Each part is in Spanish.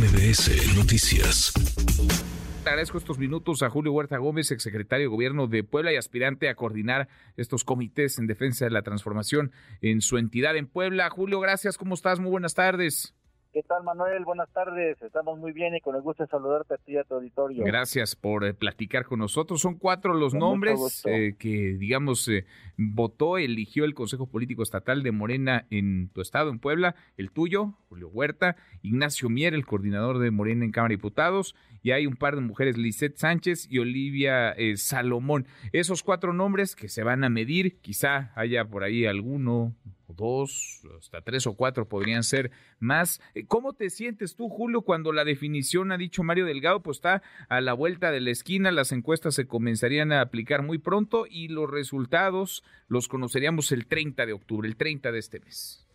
MBS Noticias. Agradezco estos minutos a Julio Huerta Gómez, exsecretario de Gobierno de Puebla y aspirante a coordinar estos comités en defensa de la transformación en su entidad en Puebla. Julio, gracias. ¿Cómo estás? Muy buenas tardes. ¿Qué tal, Manuel? Buenas tardes. Estamos muy bien y con el gusto de saludarte a ti y a tu auditorio. Gracias por eh, platicar con nosotros. Son cuatro los nombres eh, que, digamos, eh, votó, eligió el Consejo Político Estatal de Morena en tu estado, en Puebla. El tuyo, Julio Huerta, Ignacio Mier, el coordinador de Morena en Cámara de Diputados, y hay un par de mujeres, Lisette Sánchez y Olivia Salomón. Esos cuatro nombres que se van a medir, quizá haya por ahí alguno dos, hasta tres o cuatro podrían ser más. Eh, ¿Cómo te sientes tú, Julio, cuando la definición, ha dicho Mario Delgado, pues está a la vuelta de la esquina, las encuestas se comenzarían a aplicar muy pronto y los resultados los conoceríamos el 30 de octubre, el 30 de este mes?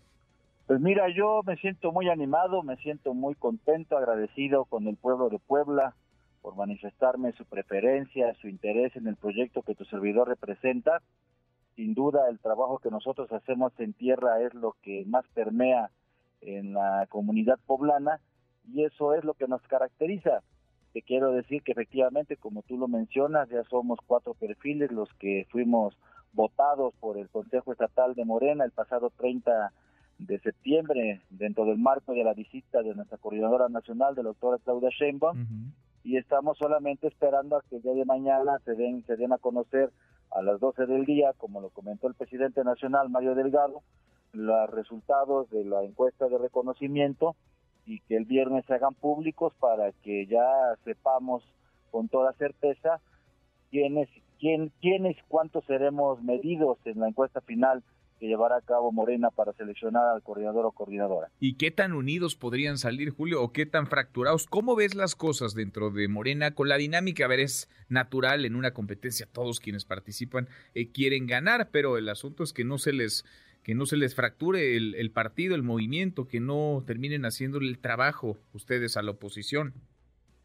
Pues mira, yo me siento muy animado, me siento muy contento, agradecido con el pueblo de Puebla por manifestarme su preferencia, su interés en el proyecto que tu servidor representa sin duda el trabajo que nosotros hacemos en tierra es lo que más permea en la comunidad poblana y eso es lo que nos caracteriza. Te quiero decir que efectivamente, como tú lo mencionas, ya somos cuatro perfiles los que fuimos votados por el Consejo Estatal de Morena el pasado 30 de septiembre dentro del marco de la visita de nuestra coordinadora nacional, de la doctora Claudia Sheinbaum, y estamos solamente esperando a que el día de mañana se den, se den a conocer a las 12 del día, como lo comentó el presidente nacional Mario Delgado, los resultados de la encuesta de reconocimiento y que el viernes se hagan públicos para que ya sepamos con toda certeza quiénes, quién, quiénes, cuántos seremos medidos en la encuesta final que llevará a cabo Morena para seleccionar al coordinador o coordinadora. ¿Y qué tan unidos podrían salir, Julio, o qué tan fracturados? ¿Cómo ves las cosas dentro de Morena con la dinámica? A ver, es natural en una competencia, todos quienes participan eh, quieren ganar, pero el asunto es que no se les que no se les fracture el, el partido, el movimiento, que no terminen haciendo el trabajo ustedes a la oposición.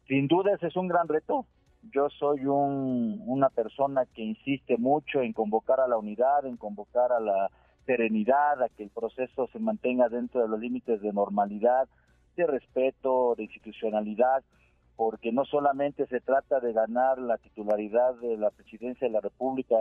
Sin duda ese es un gran reto. Yo soy un, una persona que insiste mucho en convocar a la unidad, en convocar a la serenidad, a que el proceso se mantenga dentro de los límites de normalidad, de respeto, de institucionalidad, porque no solamente se trata de ganar la titularidad de la presidencia de la República,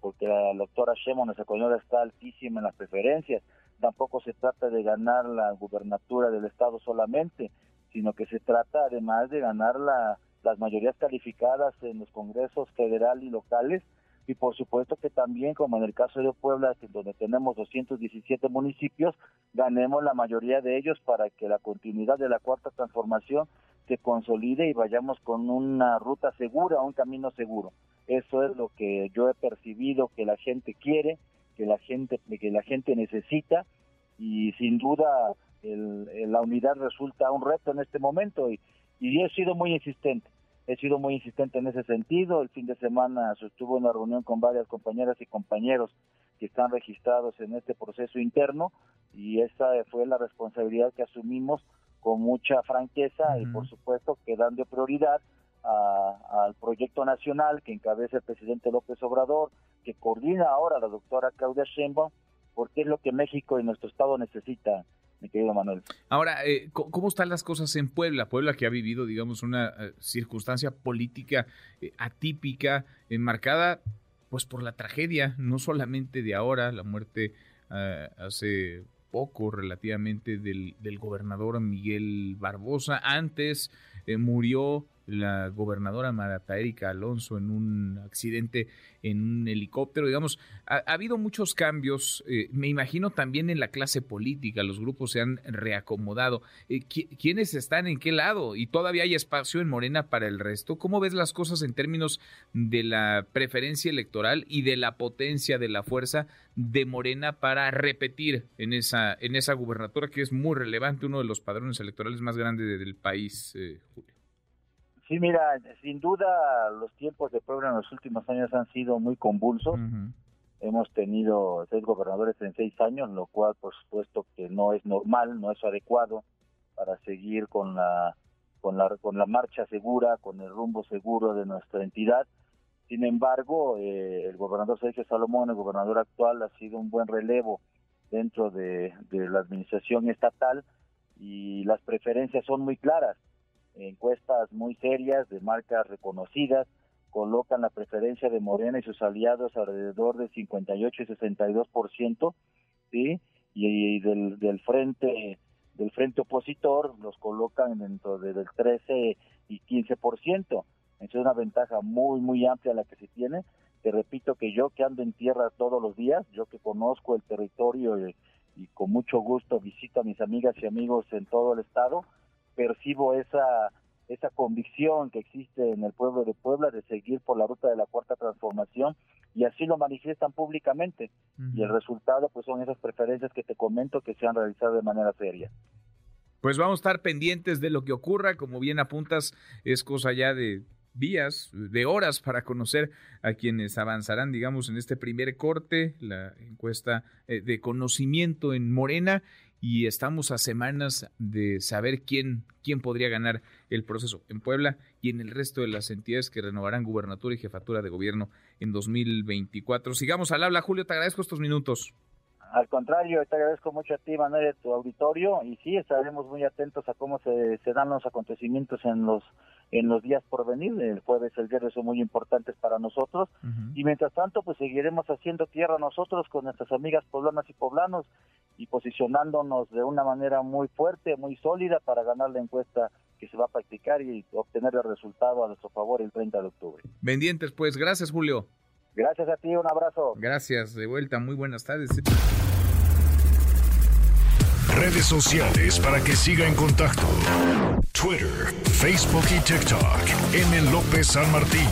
porque la doctora Shemon, nuestra coordinadora, está altísima en las preferencias, tampoco se trata de ganar la gubernatura del Estado solamente, sino que se trata además de ganar la, las mayorías calificadas en los congresos federal y locales y por supuesto que también, como en el caso de Puebla, donde tenemos 217 municipios, ganemos la mayoría de ellos para que la continuidad de la cuarta transformación se consolide y vayamos con una ruta segura, un camino seguro. Eso es lo que yo he percibido que la gente quiere, que la gente que la gente necesita y sin duda la unidad resulta un reto en este momento y, y he sido muy insistente he sido muy insistente en ese sentido. El fin de semana sostuvo una reunión con varias compañeras y compañeros que están registrados en este proceso interno y esa fue la responsabilidad que asumimos con mucha franqueza y por supuesto que dando prioridad al proyecto nacional que encabeza el presidente López Obrador, que coordina ahora la doctora Claudia Sheinbaum, porque es lo que México y nuestro estado necesita mi querido Manuel. Ahora, eh, ¿cómo están las cosas en Puebla? Puebla que ha vivido, digamos, una eh, circunstancia política eh, atípica, enmarcada pues por la tragedia, no solamente de ahora, la muerte hace poco relativamente del, del, gobernador Miguel Barbosa, antes murió la gobernadora Marata Erika Alonso en un accidente en un helicóptero. Digamos, ha, habido muchos cambios, eh, me imagino también en la clase política, los grupos se han reacomodado. Eh, ¿Quiénes están en qué lado? ¿Y todavía hay espacio en Morena para el resto? ¿Cómo ves las cosas en términos de la preferencia electoral y de la potencia de la fuerza de Morena para repetir en esa, en esa gubernatura que es muy relevante, uno de los padrones electorales más grandes del país, eh, Julio? Sí, mira, sin duda los tiempos de Puebla en los últimos años han sido muy convulsos. Hemos tenido seis gobernadores en seis años, lo cual por supuesto que no es normal, no es adecuado para seguir con la con la con la marcha segura, con el rumbo seguro de nuestra entidad. Sin embargo, eh, el gobernador Sergio Salomón, el gobernador actual, ha sido un buen relevo dentro de, de la administración estatal y las preferencias son muy claras. Encuestas muy serias de marcas reconocidas colocan la preferencia de Morena y sus aliados alrededor de 58 y 62%, ¿sí? Y, y del, del frente del frente opositor los colocan dentro del 13 y 15%. Es una ventaja muy, muy amplia la que se tiene. Te repito que yo que ando en tierra todos los días, yo que conozco el territorio y con mucho gusto visito a mis amigas y amigos en todo el estado, percibo esa esa convicción que existe en el pueblo de Puebla de seguir por la ruta de la cuarta transformación y así lo manifiestan públicamente. Y el resultado pues son esas preferencias que te comento que se han realizado de manera seria. Pues vamos a estar pendientes de lo que ocurra, como bien apuntas, es cosa ya de vías, de horas para conocer a quienes avanzarán, digamos, en este primer corte, la encuesta eh, de conocimiento en Morena, y estamos a semanas de saber quién, quién podría ganar el proceso en Puebla y en el resto de las entidades que renovarán gubernatura y jefatura de gobierno en 2024. Sigamos al habla, Julio, te agradezco estos minutos. Al contrario, te agradezco mucho a ti, Manuel, de tu auditorio, y sí, estaremos muy atentos a cómo se, se dan los acontecimientos en los en los días por venir. El jueves, el viernes son muy importantes para nosotros, y mientras tanto, pues seguiremos haciendo tierra nosotros con nuestras amigas poblanas y poblanos y posicionándonos de una manera muy fuerte, muy sólida para ganar la encuesta que se va a practicar y obtener el resultado a nuestro favor el 30 de octubre. Pendientes, pues, gracias, Julio. Gracias a ti, un abrazo. Gracias, de vuelta, muy buenas tardes. Redes sociales para que siga en contacto: Twitter, Facebook y TikTok. M. López San Martín.